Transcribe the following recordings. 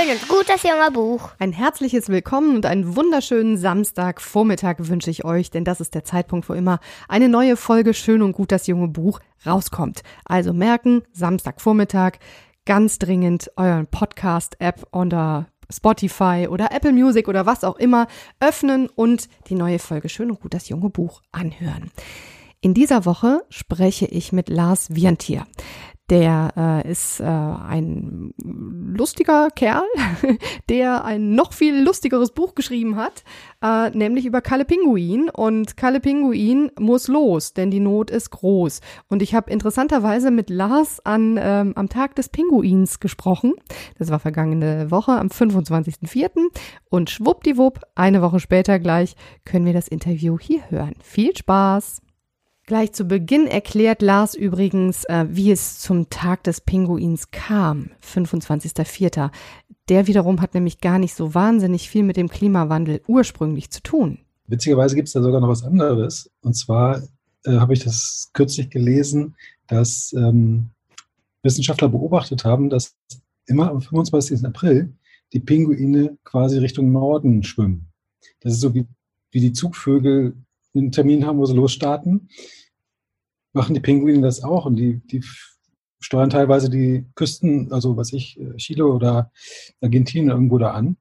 Schön und gut, das junge Buch. Ein herzliches Willkommen und einen wunderschönen Samstagvormittag wünsche ich euch, denn das ist der Zeitpunkt, wo immer eine neue Folge Schön und gut, das junge Buch rauskommt. Also merken, Samstagvormittag, ganz dringend euren Podcast-App unter Spotify oder Apple Music oder was auch immer öffnen und die neue Folge Schön und gut, das junge Buch anhören. In dieser Woche spreche ich mit Lars Wientier. Der äh, ist äh, ein lustiger Kerl, der ein noch viel lustigeres Buch geschrieben hat, äh, nämlich über Kalle Pinguin. Und Kalle Pinguin muss los, denn die Not ist groß. Und ich habe interessanterweise mit Lars an, ähm, am Tag des Pinguins gesprochen. Das war vergangene Woche am 25.04. Und schwuppdiwupp, eine Woche später gleich, können wir das Interview hier hören. Viel Spaß! Gleich zu Beginn erklärt Lars übrigens, äh, wie es zum Tag des Pinguins kam, 25.04. Der wiederum hat nämlich gar nicht so wahnsinnig viel mit dem Klimawandel ursprünglich zu tun. Witzigerweise gibt es da sogar noch was anderes. Und zwar äh, habe ich das kürzlich gelesen, dass ähm, Wissenschaftler beobachtet haben, dass immer am 25. April die Pinguine quasi Richtung Norden schwimmen. Das ist so wie, wie die Zugvögel einen Termin haben, wo sie losstarten machen die Pinguine das auch und die, die steuern teilweise die Küsten, also was ich, äh, Chile oder Argentinien irgendwo da an.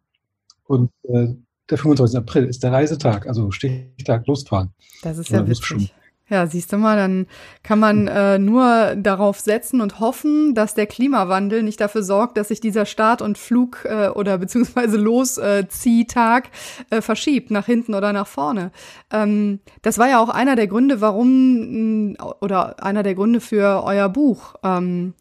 Und äh, der 25. April ist der Reisetag, also Stichtag losfahren. Das ist ja witzig. Ja, siehst du mal, dann kann man äh, nur darauf setzen und hoffen, dass der Klimawandel nicht dafür sorgt, dass sich dieser Start- und Flug äh, oder beziehungsweise Losziehtag äh, verschiebt, nach hinten oder nach vorne. Ähm, das war ja auch einer der Gründe, warum oder einer der Gründe für euer Buch. Ähm,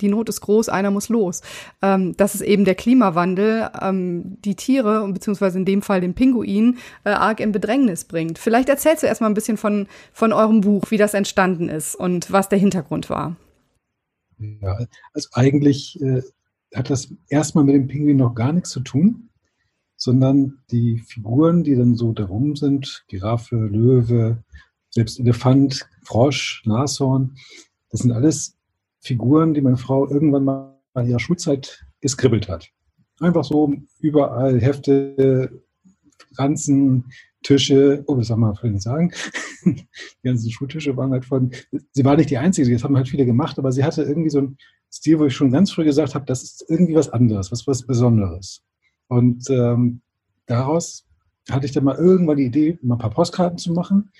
die Not ist groß, einer muss los. Ähm, das ist eben der Klimawandel, ähm, die Tiere, beziehungsweise in dem Fall den Pinguin, äh, arg in Bedrängnis bringt. Vielleicht erzählst du erstmal ein bisschen von, von eurem Buch, wie das entstanden ist und was der Hintergrund war. Ja, also eigentlich äh, hat das erstmal mit dem Pinguin noch gar nichts zu tun, sondern die Figuren, die dann so darum sind, Giraffe, Löwe, selbst Elefant, Frosch, Nashorn, das sind alles Figuren, die meine Frau irgendwann mal in ihrer Schulzeit geskribbelt hat. Einfach so überall Hefte, Ranzen, Tische, oh, das soll man vielleicht nicht sagen. die ganzen Schultische waren halt von, sie war nicht die Einzige, das haben halt viele gemacht, aber sie hatte irgendwie so einen Stil, wo ich schon ganz früh gesagt habe, das ist irgendwie was anderes, was was Besonderes. Und ähm, daraus hatte ich dann mal irgendwann die Idee, mal ein paar Postkarten zu machen.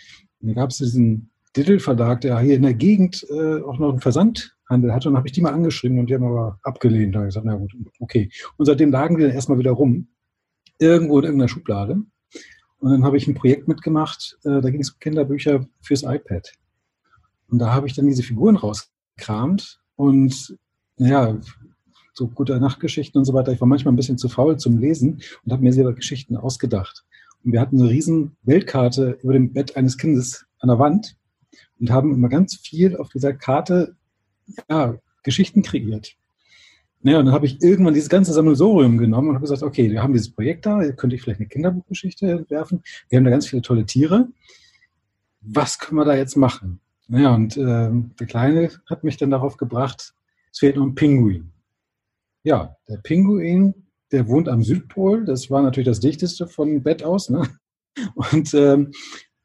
Und da gab es diesen Diddle Verlag, der hier in der Gegend äh, auch noch einen Versand Handel hatte. Und habe ich die mal angeschrieben und die haben aber abgelehnt. Da habe ich gesagt, na gut, okay. Und seitdem lagen die dann erstmal wieder rum, irgendwo in irgendeiner Schublade. Und dann habe ich ein Projekt mitgemacht, äh, da ging es um Kinderbücher fürs iPad. Und da habe ich dann diese Figuren rausgekramt und ja, so gute Nachtgeschichten und so weiter. Ich war manchmal ein bisschen zu faul zum Lesen und habe mir selber Geschichten ausgedacht. Und wir hatten eine riesen Weltkarte über dem Bett eines Kindes an der Wand und haben immer ganz viel auf dieser Karte ja, Geschichten kreiert. Naja, und dann habe ich irgendwann dieses ganze Sammelsorium genommen und habe gesagt, okay, wir haben dieses Projekt da, könnte ich vielleicht eine Kinderbuchgeschichte entwerfen. Wir haben da ganz viele tolle Tiere. Was können wir da jetzt machen? Naja, und äh, der Kleine hat mich dann darauf gebracht, es fehlt noch ein Pinguin. Ja, der Pinguin, der wohnt am Südpol. Das war natürlich das dichteste von Bett aus. Ne? Und ähm,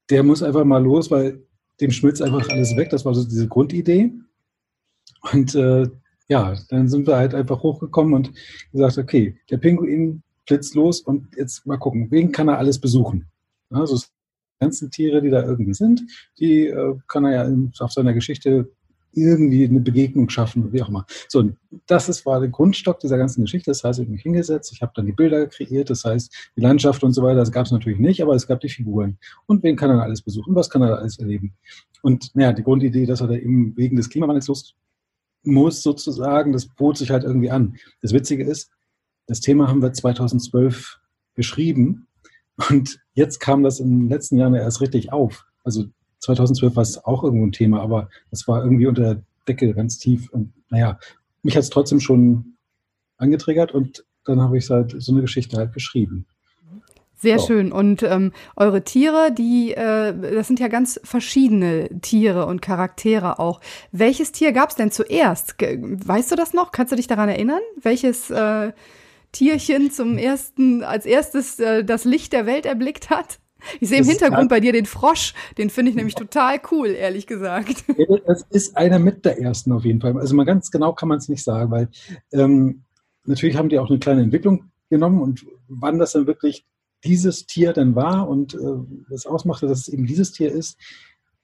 der muss einfach mal los, weil dem schmilzt einfach alles weg. Das war so diese Grundidee. Und äh, ja, dann sind wir halt einfach hochgekommen und gesagt, okay, der Pinguin flitzt los und jetzt mal gucken, wen kann er alles besuchen? Also die ganzen Tiere, die da irgendwie sind, die äh, kann er ja auf seiner Geschichte irgendwie eine Begegnung schaffen, wie auch immer. So, das ist, war der Grundstock dieser ganzen Geschichte. Das heißt, ich habe mich hingesetzt, ich habe dann die Bilder kreiert, das heißt, die Landschaft und so weiter, das gab es natürlich nicht, aber es gab die Figuren. Und wen kann er alles besuchen? Was kann er alles erleben? Und naja, die Grundidee, dass er da eben wegen des Klimawandels los muss sozusagen, das bot sich halt irgendwie an. Das Witzige ist, das Thema haben wir 2012 geschrieben und jetzt kam das in den letzten Jahren erst richtig auf. Also 2012 war es auch irgendwo ein Thema, aber es war irgendwie unter der Decke ganz tief. Und naja, mich hat es trotzdem schon angetriggert und dann habe ich halt so eine Geschichte halt geschrieben. Sehr so. schön. Und ähm, eure Tiere, die, äh, das sind ja ganz verschiedene Tiere und Charaktere auch. Welches Tier gab es denn zuerst? Ge weißt du das noch? Kannst du dich daran erinnern? Welches äh, Tierchen zum ersten, als erstes äh, das Licht der Welt erblickt hat? Ich sehe im Hintergrund bei dir den Frosch, den finde ich nämlich total cool, ehrlich gesagt. Das ist einer mit der ersten auf jeden Fall. Also mal ganz genau kann man es nicht sagen, weil ähm, natürlich haben die auch eine kleine Entwicklung genommen und wann das dann wirklich dieses Tier dann war und äh, das ausmachte, dass es eben dieses Tier ist,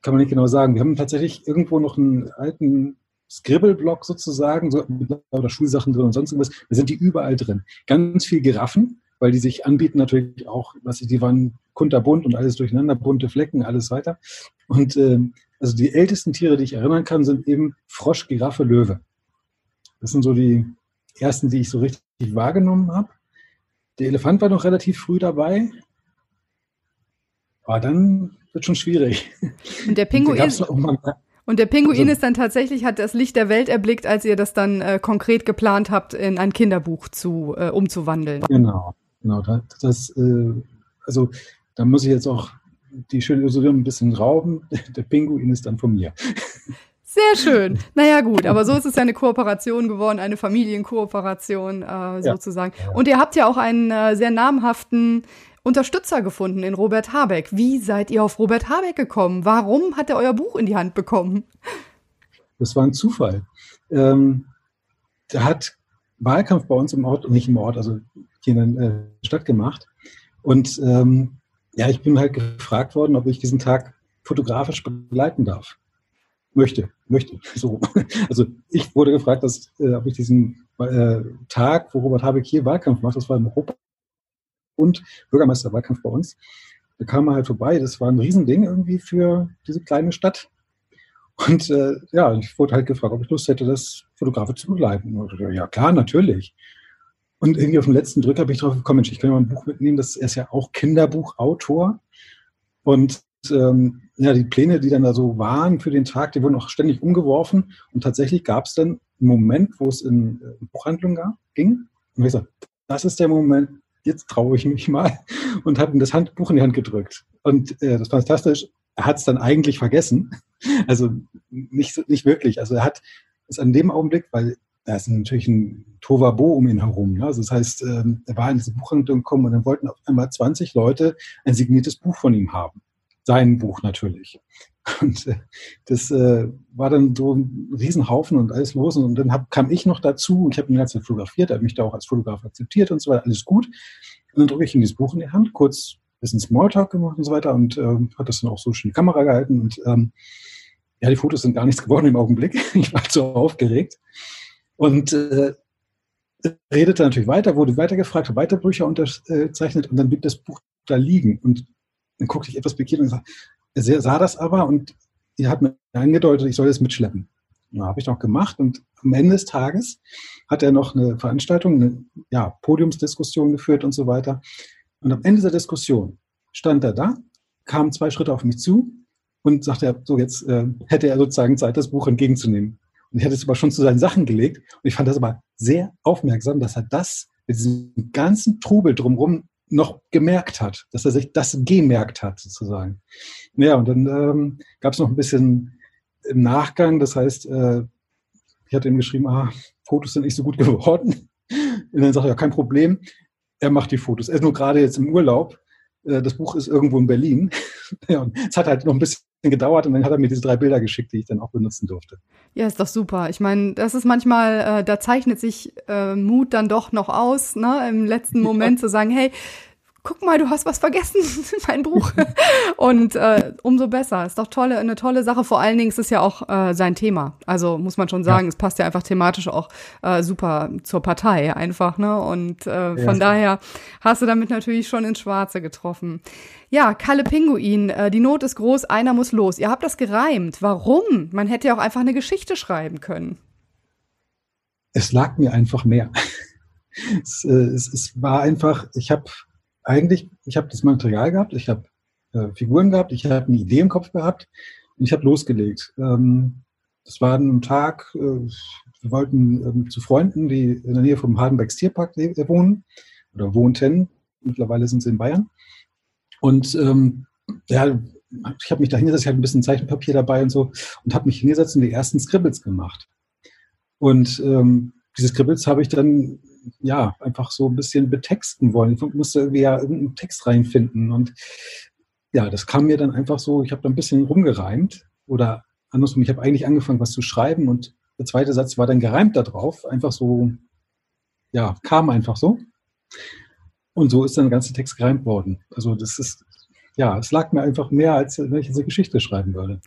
kann man nicht genau sagen. Wir haben tatsächlich irgendwo noch einen alten Scribble-Block sozusagen, so, oder Schulsachen drin und sonst irgendwas. Da sind die überall drin. Ganz viel Giraffen, weil die sich anbieten natürlich auch, was ich, die waren kunterbunt und alles durcheinander, bunte Flecken, alles weiter. Und äh, also die ältesten Tiere, die ich erinnern kann, sind eben Frosch, Giraffe, Löwe. Das sind so die ersten, die ich so richtig wahrgenommen habe. Der Elefant war noch relativ früh dabei. Aber dann wird schon schwierig. Und der Pinguin, und der Pinguin also, ist dann tatsächlich, hat das Licht der Welt erblickt, als ihr das dann äh, konkret geplant habt, in ein Kinderbuch zu, äh, umzuwandeln. Genau, genau. Das, das äh, also da muss ich jetzt auch die schöne Illusion ein bisschen rauben. Der Pinguin ist dann von mir. Sehr schön. Naja, gut, aber so ist es ja eine Kooperation geworden, eine Familienkooperation äh, sozusagen. Ja. Und ihr habt ja auch einen äh, sehr namhaften Unterstützer gefunden in Robert Habeck. Wie seid ihr auf Robert Habeck gekommen? Warum hat er euer Buch in die Hand bekommen? Das war ein Zufall. Ähm, der hat Wahlkampf bei uns im Ort, nicht im Ort, also hier in der äh, Stadt gemacht. Und ähm, ja, ich bin halt gefragt worden, ob ich diesen Tag fotografisch begleiten darf möchte, möchte. So. Also ich wurde gefragt, dass, äh, ob ich diesen äh, Tag, wo Robert Habeck hier Wahlkampf macht, das war im Europa und Bürgermeisterwahlkampf bei uns. Da kam er halt vorbei. Das war ein Riesending irgendwie für diese kleine Stadt. Und äh, ja, ich wurde halt gefragt, ob ich Lust hätte, das fotografisch zu begleiten. Und ja, klar, natürlich. Und irgendwie auf den letzten Drück habe ich drauf gekommen, Mensch, ich kann ja mal ein Buch mitnehmen. Das, ist ja auch Kinderbuchautor. Und ähm, ja, die Pläne, die dann da so waren für den Tag, die wurden auch ständig umgeworfen. Und tatsächlich gab es dann einen Moment, wo es in, in äh, Buchhandlung ging. Und ich gesagt, das ist der Moment, jetzt traue ich mich mal. Und habe ihm das Handbuch in die Hand gedrückt. Und äh, das war fantastisch. Er hat es dann eigentlich vergessen. Also nicht, nicht wirklich. Also er hat es an dem Augenblick, weil da ist natürlich ein Tovabo um ihn herum. Ne? Also das heißt, ähm, er war in diese Buchhandlung gekommen und dann wollten auf einmal 20 Leute ein signiertes Buch von ihm haben sein Buch natürlich. Und äh, das äh, war dann so ein Riesenhaufen und alles los. Und dann hab, kam ich noch dazu. Ich habe ihn Zeit fotografiert, er hat mich da auch als Fotograf akzeptiert und so weiter. Alles gut. Und dann drücke ich ihm dieses Buch in die Hand, kurz ein bisschen Smalltalk gemacht und so weiter und äh, hat das dann auch so schön in die Kamera gehalten. Und ähm, ja, die Fotos sind gar nichts geworden im Augenblick. Ich war zu aufgeregt. Und äh, redete natürlich weiter, wurde weitergefragt, weiter Bücher unterzeichnet und dann blieb das Buch da liegen. Und dann guckte ich etwas pikiert und sagte, er sah das aber und er hat mir angedeutet, ich soll das mitschleppen. Ja, habe ich noch gemacht und am Ende des Tages hat er noch eine Veranstaltung, eine ja, Podiumsdiskussion geführt und so weiter. Und am Ende dieser Diskussion stand er da, kam zwei Schritte auf mich zu und sagte, so jetzt äh, hätte er sozusagen Zeit, das Buch entgegenzunehmen. Und ich hatte es aber schon zu seinen Sachen gelegt und ich fand das aber sehr aufmerksam, dass er das mit diesem ganzen Trubel drumherum noch gemerkt hat, dass er sich das gemerkt hat, sozusagen. Ja, und dann ähm, gab es noch ein bisschen im Nachgang, das heißt, äh, ich hatte ihm geschrieben, ah, Fotos sind nicht so gut geworden. Und dann sagt er, ja, kein Problem, er macht die Fotos. Er ist nur gerade jetzt im Urlaub. Äh, das Buch ist irgendwo in Berlin. ja, es hat halt noch ein bisschen gedauert und dann hat er mir diese drei Bilder geschickt, die ich dann auch benutzen durfte. Ja, ist doch super. Ich meine, das ist manchmal, äh, da zeichnet sich äh, Mut dann doch noch aus, ne, im letzten Moment ja. zu sagen, hey, guck mal, du hast was vergessen, mein Buch. Und äh, umso besser. Ist doch tolle, eine tolle Sache. Vor allen Dingen ist es ja auch äh, sein Thema. Also muss man schon sagen, ja. es passt ja einfach thematisch auch äh, super zur Partei einfach, ne? Und äh, von ja. daher hast du damit natürlich schon ins Schwarze getroffen. Ja, Kalle Pinguin, äh, die Not ist groß, einer muss los. Ihr habt das gereimt. Warum? Man hätte ja auch einfach eine Geschichte schreiben können. Es lag mir einfach mehr. es, äh, es, es war einfach, ich habe eigentlich, ich habe das Material gehabt, ich habe äh, Figuren gehabt, ich habe eine Idee im Kopf gehabt und ich habe losgelegt. Ähm, das war ein Tag, äh, wir wollten ähm, zu Freunden, die in der Nähe vom Hardenbergs Tierpark wohnen oder wohnten. Mittlerweile sind sie in Bayern. Und ähm, ja, ich habe mich da hingesetzt, ich hatte ein bisschen Zeichenpapier dabei und so und habe mich hingesetzt und die ersten Scribbles gemacht. Und ähm, diese Scribbles habe ich dann ja, einfach so ein bisschen betexten wollen. Ich musste irgendwie ja irgendeinen Text reinfinden. Und ja, das kam mir dann einfach so, ich habe da ein bisschen rumgereimt oder andersrum, ich habe eigentlich angefangen, was zu schreiben und der zweite Satz war dann gereimt da drauf. Einfach so, ja, kam einfach so. Und so ist dann der ganze Text gereimt worden. Also das ist, ja, es lag mir einfach mehr, als wenn ich eine Geschichte schreiben würde.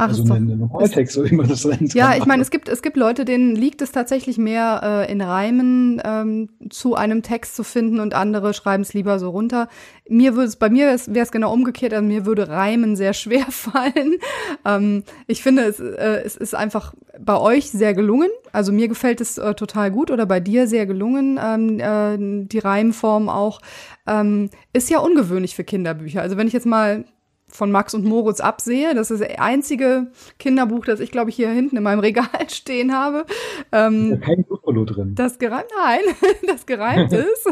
Ach, also ein Normaltext, so wie man das nennt. Ja, ich meine, es gibt, es gibt Leute, denen liegt es tatsächlich mehr äh, in Reimen ähm, zu einem Text zu finden und andere schreiben es lieber so runter. Mir würde es, bei mir wäre es genau umgekehrt, also mir würde Reimen sehr schwer fallen. ähm, ich finde, es, äh, es ist einfach bei euch sehr gelungen. Also mir gefällt es äh, total gut oder bei dir sehr gelungen, ähm, äh, die Reimform auch. Ähm, ist ja ungewöhnlich für Kinderbücher. Also wenn ich jetzt mal von Max und Moritz absehe. Das ist das einzige Kinderbuch, das ich, glaube ich, hier hinten in meinem Regal stehen habe. Ähm, ist kein Duplo drin. Das gereimt, nein, das gereimt ist.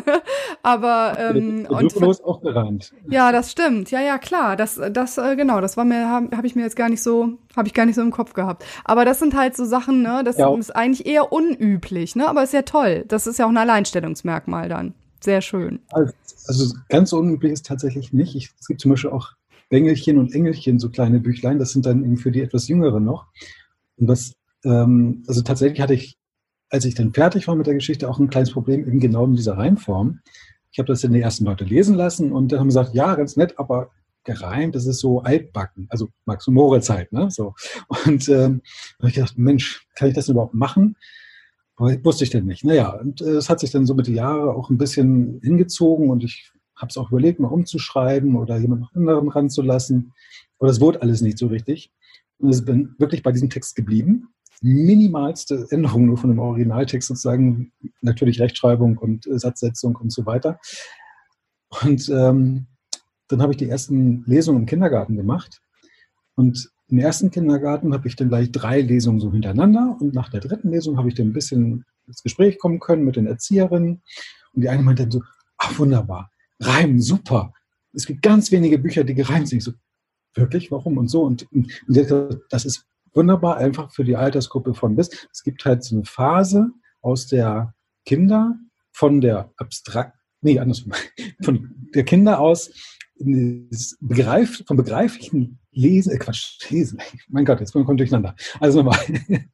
Aber ähm, Duplo ist auch gereimt. Ja, das stimmt. Ja, ja, klar. Das, das, äh, genau, das war mir, habe hab ich mir jetzt gar nicht so, habe ich gar nicht so im Kopf gehabt. Aber das sind halt so Sachen, ne, das ja. ist eigentlich eher unüblich, ne? Aber ist ja toll. Das ist ja auch ein Alleinstellungsmerkmal dann. Sehr schön. Also, also ganz unüblich ist tatsächlich nicht. Ich, es gibt zum Beispiel auch Bengelchen und Engelchen, so kleine Büchlein. Das sind dann eben für die etwas Jüngeren noch. Und was, ähm, also tatsächlich hatte ich, als ich dann fertig war mit der Geschichte, auch ein kleines Problem eben genau mit dieser Reimform. Ich habe das dann die ersten Leute lesen lassen und dann haben gesagt, ja, ganz nett, aber gereimt, das ist so altbacken, also Max und Moritz halt, ne? So. Und ähm, habe ich gedacht, Mensch, kann ich das überhaupt machen? Aber wusste ich denn nicht. Naja, und äh, es hat sich dann so mit den Jahren auch ein bisschen hingezogen und ich habe es auch überlegt, mal umzuschreiben oder jemand anderen ranzulassen. Aber das wurde alles nicht so richtig. Und ich bin wirklich bei diesem Text geblieben. Minimalste Änderung nur von dem Originaltext sozusagen, natürlich Rechtschreibung und äh, Satzsetzung und so weiter. Und ähm, dann habe ich die ersten Lesungen im Kindergarten gemacht. Und im ersten Kindergarten habe ich dann gleich drei Lesungen so hintereinander. Und nach der dritten Lesung habe ich dann ein bisschen ins Gespräch kommen können mit den Erzieherinnen. Und die eine meinte dann so, ach wunderbar, Reimen, super. Es gibt ganz wenige Bücher, die gereimt sind. Ich so, wirklich, warum und so? Und, und das ist wunderbar einfach für die Altersgruppe von bis. Es gibt halt so eine Phase aus der Kinder von der abstrakt, nee, andersrum, von der Kinder aus begreift, vom begreiflichen Lesen, äh Quatsch, Lesen, mein Gott, jetzt kommt durcheinander. Also nochmal.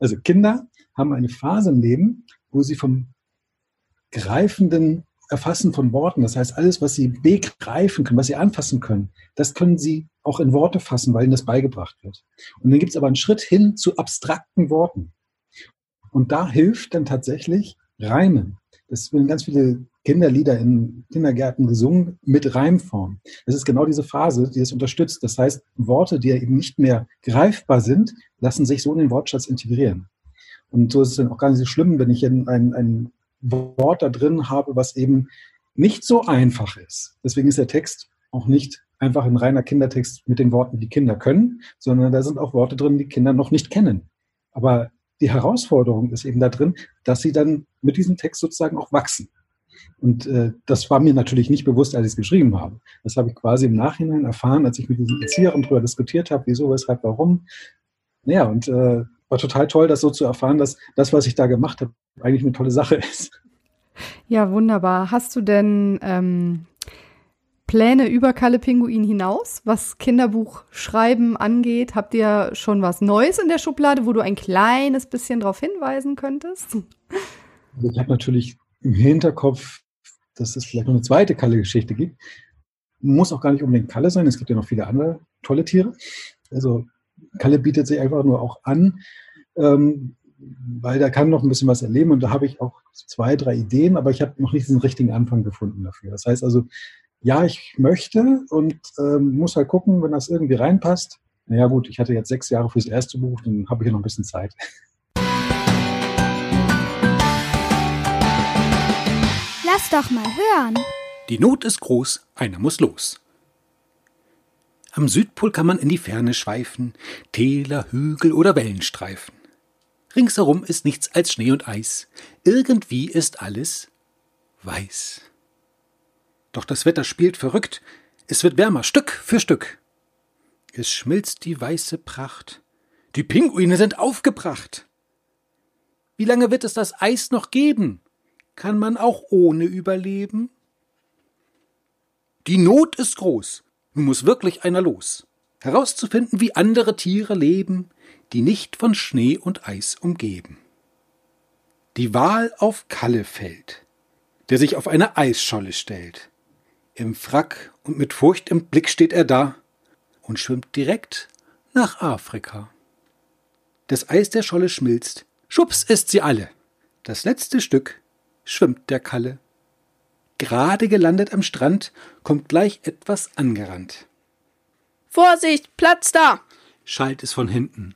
Also Kinder haben eine Phase im Leben, wo sie vom greifenden Erfassen von Worten. Das heißt, alles, was Sie begreifen können, was Sie anfassen können, das können Sie auch in Worte fassen, weil Ihnen das beigebracht wird. Und dann gibt es aber einen Schritt hin zu abstrakten Worten. Und da hilft dann tatsächlich Reimen. Das werden ganz viele Kinderlieder in Kindergärten gesungen mit Reimform. Das ist genau diese Phase, die es unterstützt. Das heißt, Worte, die ja eben nicht mehr greifbar sind, lassen sich so in den Wortschatz integrieren. Und so ist es dann auch gar nicht so schlimm, wenn ich ein, ein, ein Wort da drin habe, was eben nicht so einfach ist. Deswegen ist der Text auch nicht einfach ein reiner Kindertext mit den Worten, die Kinder können, sondern da sind auch Worte drin, die Kinder noch nicht kennen. Aber die Herausforderung ist eben da drin, dass sie dann mit diesem Text sozusagen auch wachsen. Und äh, das war mir natürlich nicht bewusst, als ich es geschrieben habe. Das habe ich quasi im Nachhinein erfahren, als ich mit diesen Erzieherinnen darüber diskutiert habe, wieso, weshalb, warum. Naja, und äh, war total toll, das so zu erfahren, dass das, was ich da gemacht habe, eigentlich eine tolle Sache ist. Ja, wunderbar. Hast du denn ähm, Pläne über Kalle Pinguin hinaus, was Kinderbuchschreiben angeht? Habt ihr schon was Neues in der Schublade, wo du ein kleines bisschen darauf hinweisen könntest? Also ich habe natürlich im Hinterkopf, dass es vielleicht noch eine zweite Kalle-Geschichte gibt. Muss auch gar nicht unbedingt Kalle sein, es gibt ja noch viele andere tolle Tiere. Also Kalle bietet sich einfach nur auch an, ähm, weil da kann noch ein bisschen was erleben und da habe ich auch zwei, drei Ideen, aber ich habe noch nicht den richtigen Anfang gefunden dafür. Das heißt also, ja, ich möchte und ähm, muss halt gucken, wenn das irgendwie reinpasst. Naja gut, ich hatte jetzt sechs Jahre fürs erste Buch, dann habe ich ja noch ein bisschen Zeit. Lass doch mal hören. Die Not ist groß, einer muss los. Am Südpol kann man in die Ferne schweifen, Täler, Hügel oder Wellenstreifen. Ringsherum ist nichts als Schnee und Eis. Irgendwie ist alles weiß. Doch das Wetter spielt verrückt. Es wird wärmer, Stück für Stück. Es schmilzt die weiße Pracht. Die Pinguine sind aufgebracht. Wie lange wird es das Eis noch geben? kann man auch ohne überleben? Die Not ist groß, nun muss wirklich einer los, herauszufinden, wie andere Tiere leben, die nicht von Schnee und Eis umgeben. Die Wahl auf Kalle fällt, der sich auf eine Eisscholle stellt. Im Frack und mit Furcht im Blick steht er da und schwimmt direkt nach Afrika. Das Eis der Scholle schmilzt, schubs ist sie alle. Das letzte Stück schwimmt der Kalle. Gerade gelandet am Strand, kommt gleich etwas angerannt. Vorsicht, Platz da! schallt es von hinten.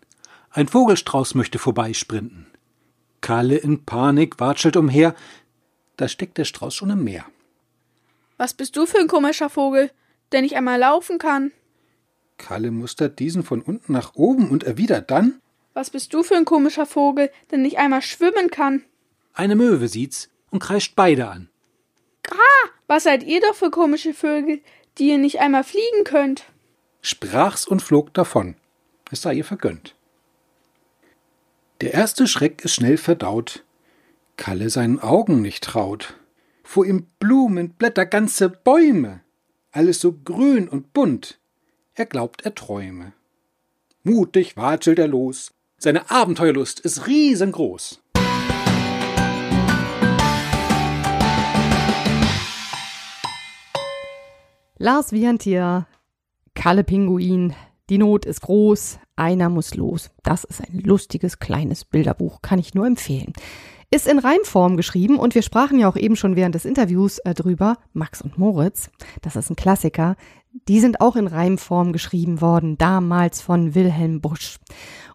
Ein Vogelstrauß möchte vorbeisprinten. Kalle in Panik watschelt umher. Da steckt der Strauß schon im Meer. Was bist du für ein komischer Vogel, der nicht einmal laufen kann? Kalle mustert diesen von unten nach oben und erwidert dann: Was bist du für ein komischer Vogel, der nicht einmal schwimmen kann? Eine Möwe sieht's und kreischt beide an. Gra, was seid ihr doch für komische Vögel, die ihr nicht einmal fliegen könnt? Sprach's und flog davon. Es sei ihr vergönnt. Der erste Schreck ist schnell verdaut. Kalle seinen Augen nicht traut. Vor ihm Blumen, Blätter, ganze Bäume. Alles so grün und bunt. Er glaubt, er träume. Mutig watschelt er los. Seine Abenteuerlust ist riesengroß. Lars Wiantier, Kalle Pinguin, die Not ist groß, einer muss los. Das ist ein lustiges kleines Bilderbuch, kann ich nur empfehlen. Ist in Reimform geschrieben und wir sprachen ja auch eben schon während des Interviews äh, drüber. Max und Moritz, das ist ein Klassiker. Die sind auch in Reimform geschrieben worden, damals von Wilhelm Busch.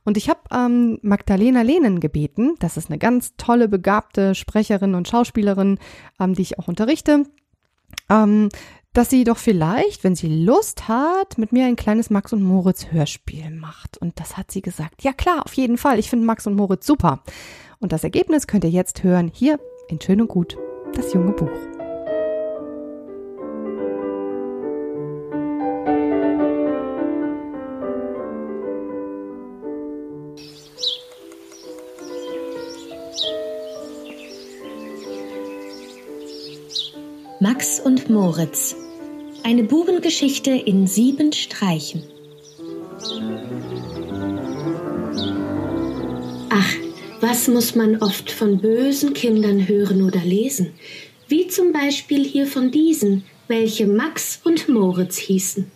Und ich habe ähm, Magdalena Lehnen gebeten, das ist eine ganz tolle, begabte Sprecherin und Schauspielerin, ähm, die ich auch unterrichte. Ähm, dass sie doch vielleicht, wenn sie Lust hat, mit mir ein kleines Max und Moritz Hörspiel macht. Und das hat sie gesagt. Ja klar, auf jeden Fall. Ich finde Max und Moritz super. Und das Ergebnis könnt ihr jetzt hören hier in Schön und Gut, das junge Buch. Max und Moritz eine Bubengeschichte in sieben Streichen. Ach, was muss man oft von bösen Kindern hören oder lesen? Wie zum Beispiel hier von diesen, welche Max und Moritz hießen.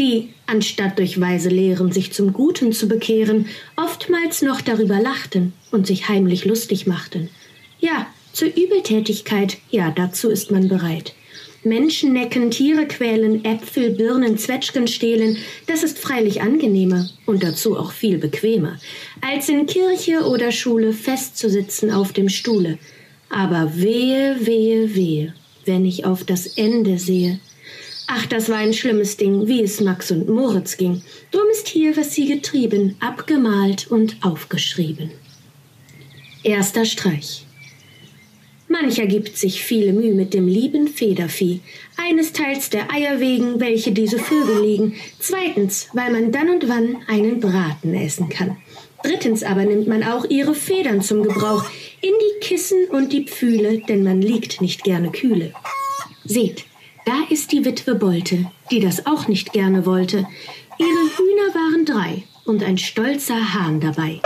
Die, anstatt durch weise Lehren sich zum Guten zu bekehren, oftmals noch darüber lachten und sich heimlich lustig machten. Ja, zur Übeltätigkeit, ja, dazu ist man bereit. Menschen necken, Tiere quälen, Äpfel, Birnen, Zwetschgen stehlen, das ist freilich angenehmer und dazu auch viel bequemer, als in Kirche oder Schule festzusitzen auf dem Stuhle. Aber wehe, wehe, wehe, wenn ich auf das Ende sehe. Ach, das war ein schlimmes Ding, wie es Max und Moritz ging. Drum ist hier, was sie getrieben, abgemalt und aufgeschrieben. Erster Streich. Mancher gibt sich viele Mühe mit dem lieben Federvieh. Eines teils der Eier wegen, welche diese Vögel legen. Zweitens, weil man dann und wann einen Braten essen kann. Drittens aber nimmt man auch ihre Federn zum Gebrauch in die Kissen und die Pfühle, denn man liegt nicht gerne kühle. Seht, da ist die Witwe Bolte, die das auch nicht gerne wollte. Ihre Hühner waren drei und ein stolzer Hahn dabei.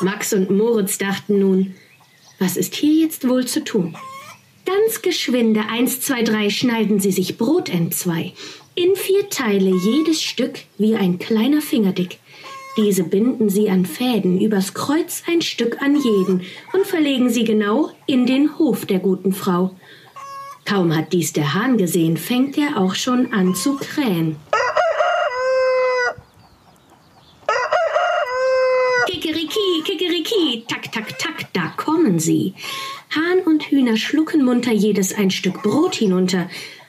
Max und Moritz dachten nun, was ist hier jetzt wohl zu tun? Ganz geschwinde, eins, zwei, drei, schneiden sie sich Brot entzwei. In vier Teile jedes Stück wie ein kleiner Fingerdick. Diese binden sie an Fäden, übers Kreuz ein Stück an jeden und verlegen sie genau in den Hof der guten Frau. Kaum hat dies der Hahn gesehen, fängt er auch schon an zu krähen. Kommen sie. Hahn und Hühner schlucken munter jedes ein Stück Brot hinunter,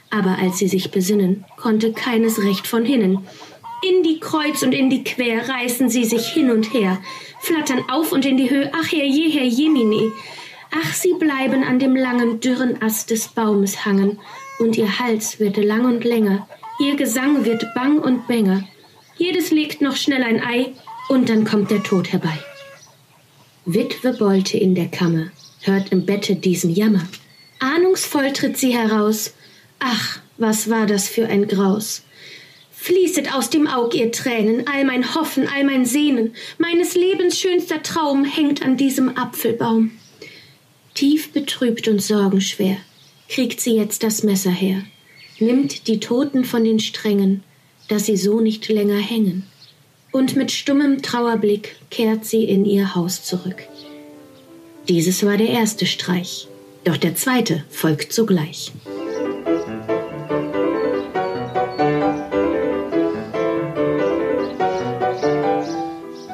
aber als sie sich besinnen, konnte keines recht von hinnen. In die Kreuz und in die Quer reißen sie sich hin und her, flattern auf und in die Höhe, ach Herr je, Herr Jemine. Ach, sie bleiben an dem langen, dürren Ast des Baumes hangen, und ihr Hals wird lang und länger, ihr Gesang wird bang und bänger. Jedes legt noch schnell ein Ei, und dann kommt der Tod herbei. Witwe Bolte in der Kammer, hört im Bette diesen Jammer. Ahnungsvoll tritt sie heraus. Ach, was war das für ein Graus. Fließet aus dem Aug ihr Tränen, all mein Hoffen, all mein Sehnen, meines Lebens schönster Traum hängt an diesem Apfelbaum. Tief betrübt und sorgenschwer kriegt sie jetzt das Messer her, nimmt die Toten von den Strängen, dass sie so nicht länger hängen, und mit stummem Trauerblick kehrt sie in ihr Haus zurück. Dieses war der erste Streich, doch der zweite folgt sogleich.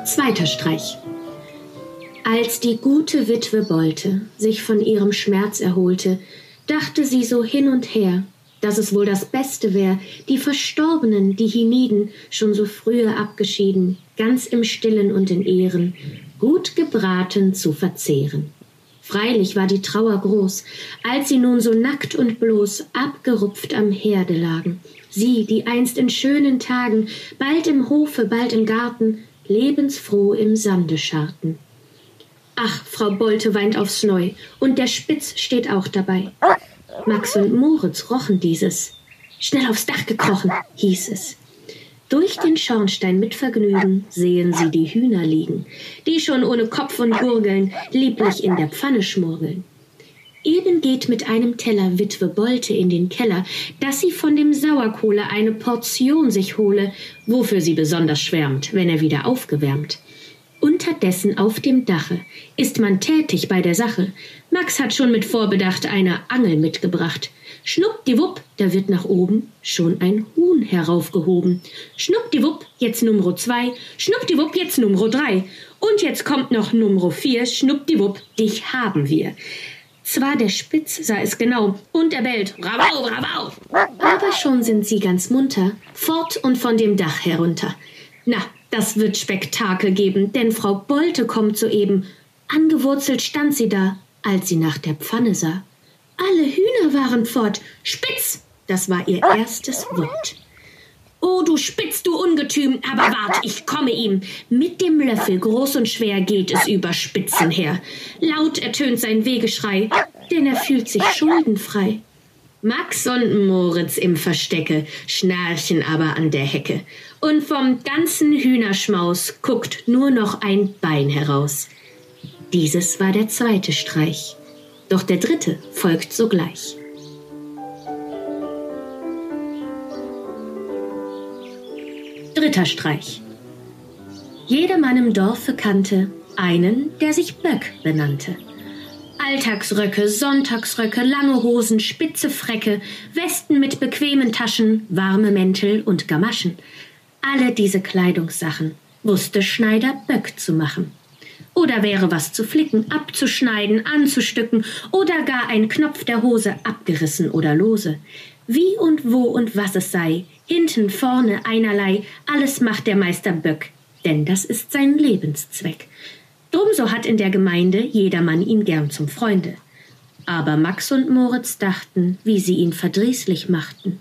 Zweiter Streich. Als die gute Witwe Bolte sich von ihrem Schmerz erholte, dachte sie so hin und her, dass es wohl das Beste wäre, die Verstorbenen, die hienieden, schon so frühe abgeschieden, ganz im Stillen und in Ehren, gut gebraten zu verzehren. Freilich war die Trauer groß, als sie nun so nackt und bloß abgerupft am Herde lagen. Sie, die einst in schönen Tagen, bald im Hofe, bald im Garten, lebensfroh im Sande scharten. Ach, Frau Bolte weint aufs Neu, und der Spitz steht auch dabei. Max und Moritz rochen dieses. Schnell aufs Dach gekrochen, hieß es. Durch den Schornstein mit Vergnügen sehen sie die Hühner liegen, die schon ohne Kopf und Gurgeln lieblich in der Pfanne schmurgeln. Eben geht mit einem Teller Witwe Bolte in den Keller, dass sie von dem Sauerkohle eine Portion sich hole, wofür sie besonders schwärmt, wenn er wieder aufgewärmt. Unterdessen auf dem Dache ist man tätig bei der Sache. Max hat schon mit Vorbedacht eine Angel mitgebracht. Schnuppdiwupp, da wird nach oben schon ein Huhn heraufgehoben. Schnuppdiwupp, jetzt Nummer zwei. Schnuppdiwupp, jetzt Nummer drei. Und jetzt kommt noch Nummer vier. Schnuppdiwupp, dich haben wir. Zwar der Spitz sah es genau, und er bellt, Rabau, Rabau. Aber schon sind sie ganz munter, fort und von dem Dach herunter. Na, das wird Spektakel geben, denn Frau Bolte kommt soeben. Angewurzelt stand sie da, als sie nach der Pfanne sah. Alle Hühner waren fort. Spitz, das war ihr erstes Wort. Oh, du Spitz, du Ungetüm, aber wart, ich komme ihm. Mit dem Löffel, groß und schwer, geht es über Spitzen her. Laut ertönt sein Wegeschrei, denn er fühlt sich schuldenfrei. Max und Moritz im Verstecke, schnarchen aber an der Hecke. Und vom ganzen Hühnerschmaus guckt nur noch ein Bein heraus. Dieses war der zweite Streich. Doch der dritte folgt sogleich. Dritter Streich. Jedermann im Dorfe kannte einen, der sich Böck benannte. Alltagsröcke, Sonntagsröcke, lange Hosen, spitze Frecke, Westen mit bequemen Taschen, warme Mäntel und Gamaschen. Alle diese Kleidungssachen wusste Schneider Böck zu machen. Oder wäre was zu flicken, abzuschneiden, anzustücken oder gar ein Knopf der Hose abgerissen oder lose. Wie und wo und was es sei, hinten, vorne, einerlei, alles macht der Meister Böck, denn das ist sein Lebenszweck. Drum so hat in der Gemeinde jedermann ihn gern zum Freunde. Aber Max und Moritz dachten, wie sie ihn verdrießlich machten.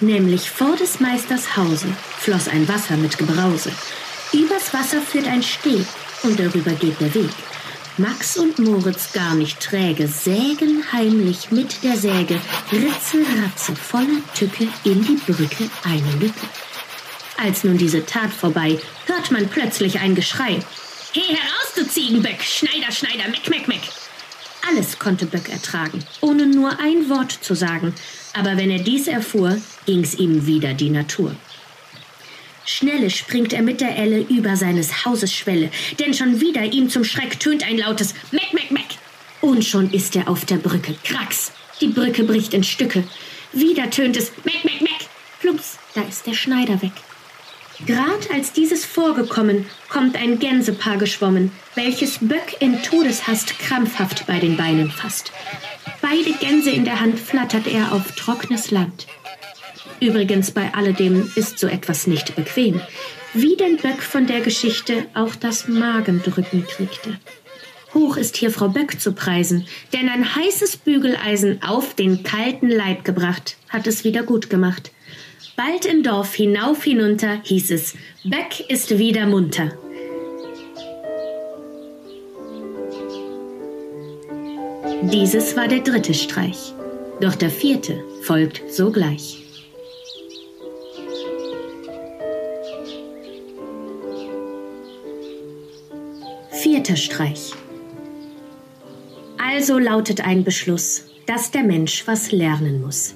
Nämlich vor des Meisters Hause floss ein Wasser mit Gebrause. Übers Wasser führt ein Steg, und darüber geht der Weg. Max und Moritz gar nicht träge, sägen heimlich mit der Säge, ritzelratze voller Tücke in die Brücke eine Lücke. Als nun diese Tat vorbei, hört man plötzlich ein Geschrei. He heraus, du Ziegenböck, Schneider, Schneider, meck, meck, meck. Alles konnte Böck ertragen, ohne nur ein Wort zu sagen, aber wenn er dies erfuhr, ging's ihm wieder die Natur. Schnelle springt er mit der Elle über seines Hauses Schwelle, denn schon wieder ihm zum Schreck tönt ein lautes Meck, Meck, Meck. Und schon ist er auf der Brücke. Krax, die Brücke bricht in Stücke. Wieder tönt es Meck, Meck, Meck. Plumps, da ist der Schneider weg. Grad als dieses vorgekommen, kommt ein Gänsepaar geschwommen, welches Böck in Todeshast krampfhaft bei den Beinen fasst. Beide Gänse in der Hand flattert er auf trockenes Land. Übrigens bei alledem ist so etwas nicht bequem. Wie denn Böck von der Geschichte auch das Magendrücken kriegte. Hoch ist hier Frau Böck zu preisen, denn ein heißes Bügeleisen auf den kalten Leib gebracht, hat es wieder gut gemacht. Bald im Dorf hinauf hinunter hieß es, Böck ist wieder munter. Dieses war der dritte Streich. Doch der vierte folgt sogleich. Vierter Streich. Also lautet ein Beschluss, dass der Mensch was lernen muss.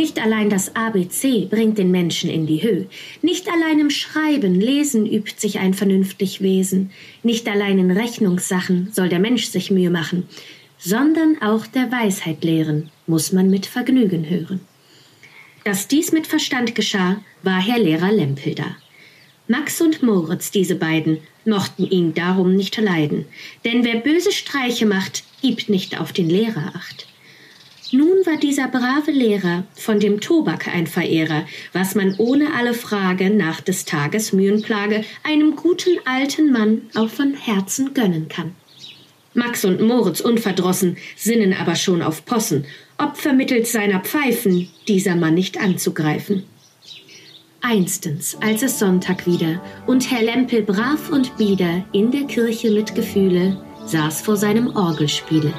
Nicht allein das ABC bringt den Menschen in die Höhe. Nicht allein im Schreiben, Lesen übt sich ein vernünftig Wesen. Nicht allein in Rechnungssachen soll der Mensch sich Mühe machen, sondern auch der Weisheit lehren muss man mit Vergnügen hören. Dass dies mit Verstand geschah, war Herr Lehrer Lempel da. Max und Moritz, diese beiden, mochten ihn darum nicht leiden, denn wer böse Streiche macht, gibt nicht auf den Lehrer acht. Nun war dieser brave Lehrer von dem Tobak ein Verehrer, was man ohne alle Frage nach des Tages Mühenplage einem guten alten Mann auch von Herzen gönnen kann. Max und Moritz unverdrossen sinnen aber schon auf Possen, ob vermittels seiner Pfeifen dieser Mann nicht anzugreifen. Einstens, als es Sonntag wieder und Herr Lempel brav und bieder in der Kirche mit Gefühle saß vor seinem Orgelspiele.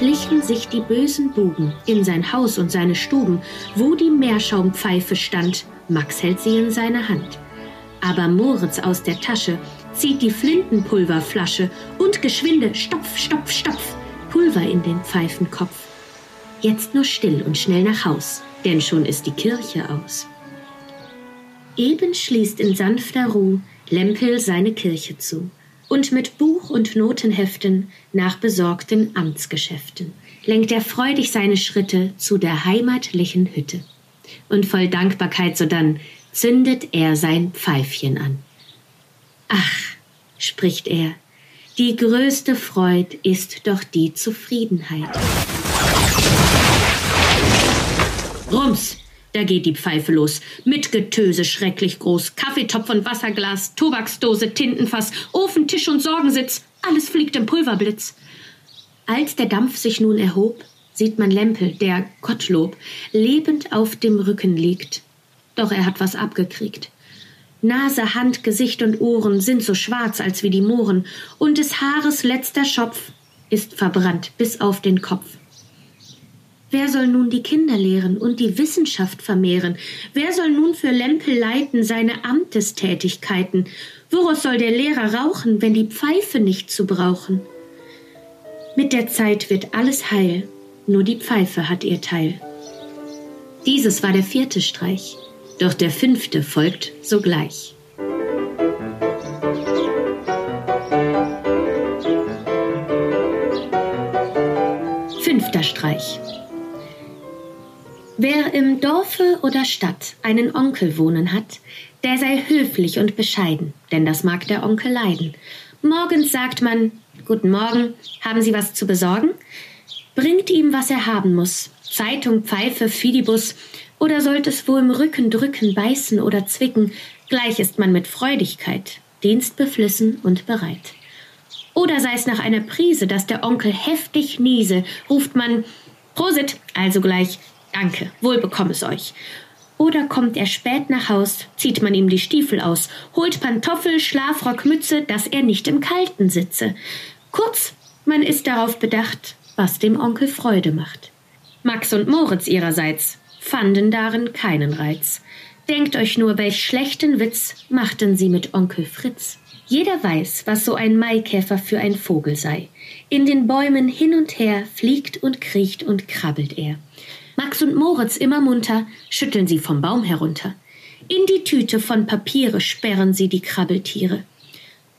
Schlichen sich die bösen Buben in sein Haus und seine Stuben, wo die Meerschaumpfeife stand. Max hält sie in seine Hand. Aber Moritz aus der Tasche zieht die Flintenpulverflasche und geschwinde Stopf, Stopf, Stopf Pulver in den Pfeifenkopf. Jetzt nur still und schnell nach Haus, denn schon ist die Kirche aus. Eben schließt in sanfter Ruh Lempel seine Kirche zu und mit Buch und Notenheften nach besorgten Amtsgeschäften lenkt er freudig seine Schritte zu der heimatlichen Hütte. Und voll Dankbarkeit sodann zündet er sein Pfeifchen an. Ach, spricht er, die größte Freud ist doch die Zufriedenheit. Rums! Da geht die Pfeife los. Mit Getöse schrecklich groß. Kaffeetopf und Wasserglas, Tobaksdose, Tintenfass, Ofen, Tisch und Sorgensitz. Alles fliegt im Pulverblitz. Als der Dampf sich nun erhob, sieht man Lempel, der, Gottlob, lebend auf dem Rücken liegt. Doch er hat was abgekriegt. Nase, Hand, Gesicht und Ohren sind so schwarz als wie die Mohren, und des Haares letzter Schopf ist verbrannt bis auf den Kopf. Wer soll nun die Kinder lehren und die Wissenschaft vermehren? Wer soll nun für Lempel leiten seine Amtestätigkeiten? Woraus soll der Lehrer rauchen, wenn die Pfeife nicht zu brauchen? Mit der Zeit wird alles heil, nur die Pfeife hat ihr Teil. Dieses war der vierte Streich, doch der fünfte folgt sogleich. Fünfter Streich. Wer im Dorfe oder Stadt einen Onkel wohnen hat, der sei höflich und bescheiden, denn das mag der Onkel leiden. Morgens sagt man, Guten Morgen, haben Sie was zu besorgen? Bringt ihm, was er haben muss. Zeitung, Pfeife, Fidibus, oder sollte es wo im Rücken drücken, beißen oder zwicken, gleich ist man mit Freudigkeit, dienstbeflissen und bereit. Oder sei es nach einer Prise, dass der Onkel heftig niese, ruft man Prosit, also gleich Danke, wohl bekomm es euch. Oder kommt er spät nach Haus, zieht man ihm die Stiefel aus, holt Pantoffel, Schlafrock, Mütze, dass er nicht im Kalten sitze. Kurz, man ist darauf bedacht, was dem Onkel Freude macht. Max und Moritz ihrerseits fanden darin keinen Reiz. Denkt euch nur, welch schlechten Witz machten sie mit Onkel Fritz. Jeder weiß, was so ein Maikäfer für ein Vogel sei. In den Bäumen hin und her fliegt und kriecht und krabbelt er. Max und Moritz immer munter, schütteln sie vom Baum herunter. In die Tüte von Papiere sperren sie die Krabbeltiere.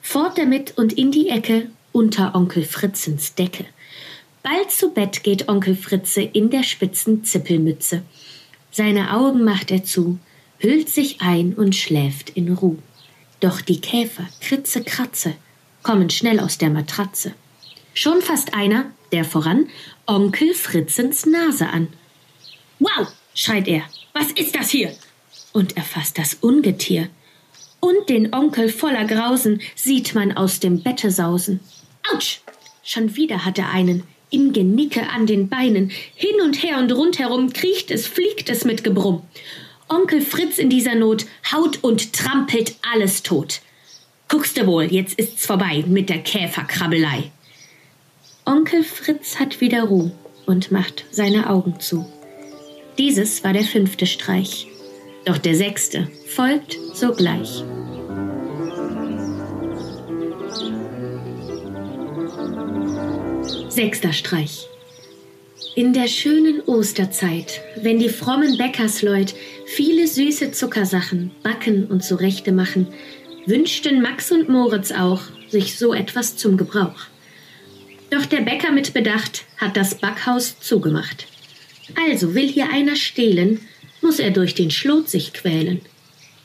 Fort damit und in die Ecke unter Onkel Fritzens Decke. Bald zu Bett geht Onkel Fritze in der spitzen Zippelmütze. Seine Augen macht er zu, hüllt sich ein und schläft in Ruh. Doch die Käfer, Kritze, Kratze, kommen schnell aus der Matratze. Schon fasst einer, der voran, Onkel Fritzens Nase an. Wow, schreit er, was ist das hier? Und erfasst das Ungetier. Und den Onkel voller Grausen sieht man aus dem Bette sausen. Autsch! Schon wieder hat er einen, im Genicke an den Beinen, hin und her und rundherum kriecht es, fliegt es mit Gebrumm. Onkel Fritz in dieser Not haut und trampelt alles tot. Guckst du wohl, jetzt ist's vorbei mit der Käferkrabbelei. Onkel Fritz hat wieder Ruhe und macht seine Augen zu. Dieses war der fünfte Streich. Doch der sechste folgt sogleich. Sechster Streich. In der schönen Osterzeit, wenn die frommen Bäckersleut viele süße Zuckersachen backen und zurechte machen, wünschten Max und Moritz auch sich so etwas zum Gebrauch. Doch der Bäcker mit Bedacht hat das Backhaus zugemacht. Also will hier einer stehlen, muss er durch den Schlot sich quälen.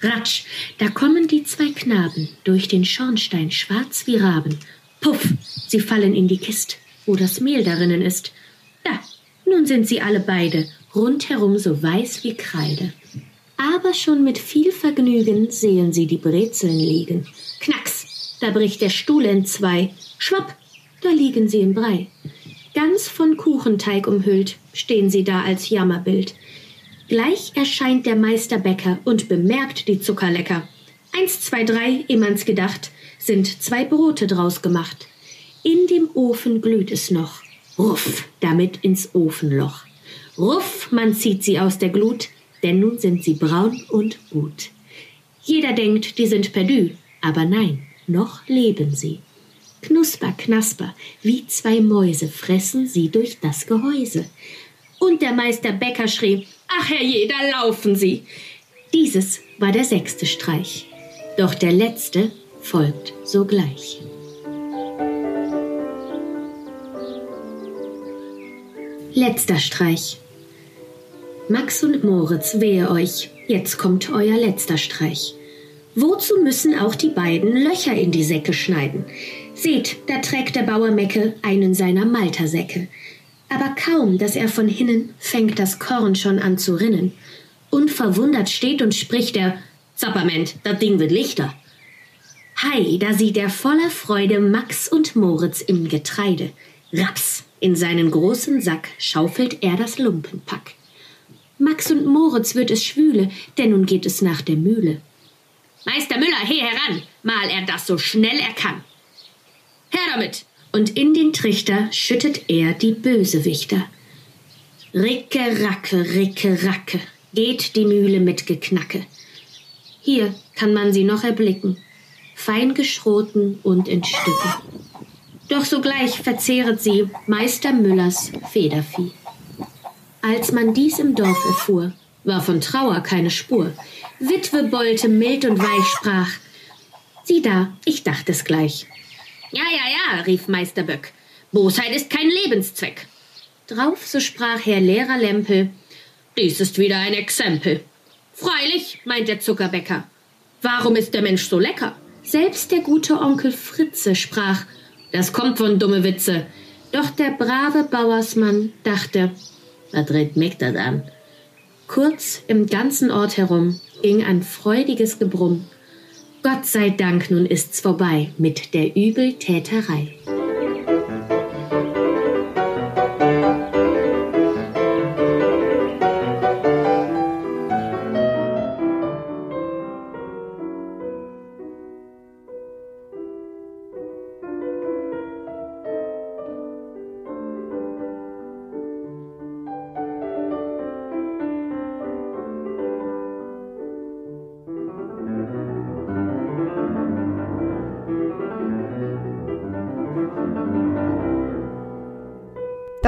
Ratsch, da kommen die zwei Knaben durch den Schornstein schwarz wie Raben. Puff, sie fallen in die Kist, wo das Mehl darinnen ist. Da, nun sind sie alle beide rundherum so weiß wie Kreide. Aber schon mit viel Vergnügen sehen sie die Brezeln liegen. Knacks, da bricht der Stuhl entzwei. Schwapp, da liegen sie im Brei. Ganz von Kuchenteig umhüllt stehen sie da als Jammerbild. Gleich erscheint der Meister Bäcker und bemerkt die Zuckerlecker. Eins, zwei, drei, ehmals gedacht, sind zwei Brote draus gemacht. In dem Ofen glüht es noch. Ruff, damit ins Ofenloch. Ruff, man zieht sie aus der Glut, denn nun sind sie braun und gut. Jeder denkt, die sind perdu, aber nein, noch leben sie. Knusper, knasper, wie zwei Mäuse fressen sie durch das Gehäuse. Und der Meister Bäcker schrie, ach herrje, da laufen sie. Dieses war der sechste Streich. Doch der letzte folgt sogleich. Letzter Streich. Max und Moritz, wehe euch, jetzt kommt euer letzter Streich. Wozu müssen auch die beiden Löcher in die Säcke schneiden? Seht, da trägt der Bauer Mecke einen seiner Maltersäcke. Aber kaum, dass er von hinnen, fängt das Korn schon an zu rinnen. Unverwundert steht und spricht er, Zapperment, das Ding wird lichter. Hei, da sieht er voller Freude Max und Moritz im Getreide. Raps, in seinen großen Sack schaufelt er das Lumpenpack. Max und Moritz wird es schwüle, denn nun geht es nach der Mühle. Meister Müller, he heran, mal er das so schnell er kann. Her damit! Und in den Trichter schüttet er die Bösewichter. Ricke, racke, ricke, racke, geht die Mühle mit Geknacke. Hier kann man sie noch erblicken, fein geschroten und in Stücke. Doch sogleich verzehret sie Meister Müllers Federvieh. Als man dies im Dorf erfuhr, war von Trauer keine Spur. Witwe Bolte mild und weich sprach, Sieh da, ich dachte es gleich. Ja, ja, ja, rief Meister Böck, Bosheit ist kein Lebenszweck. Drauf, so sprach Herr Lehrer Lempel, dies ist wieder ein Exempel. Freilich, meint der Zuckerbäcker, warum ist der Mensch so lecker? Selbst der gute Onkel Fritze sprach, das kommt von dumme Witze. Doch der brave Bauersmann dachte, was dreht mich das an? Kurz im ganzen Ort herum ging ein freudiges Gebrumm. Gott sei Dank, nun ist's vorbei mit der Übeltäterei.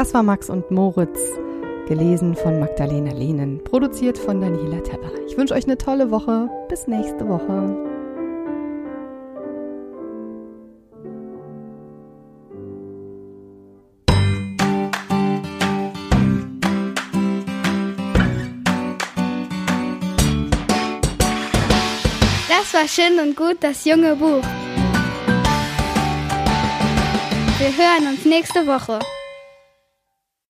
Das war Max und Moritz, gelesen von Magdalena Lehnen, produziert von Daniela Tepper. Ich wünsche euch eine tolle Woche. Bis nächste Woche. Das war schön und gut, das junge Buch. Wir hören uns nächste Woche.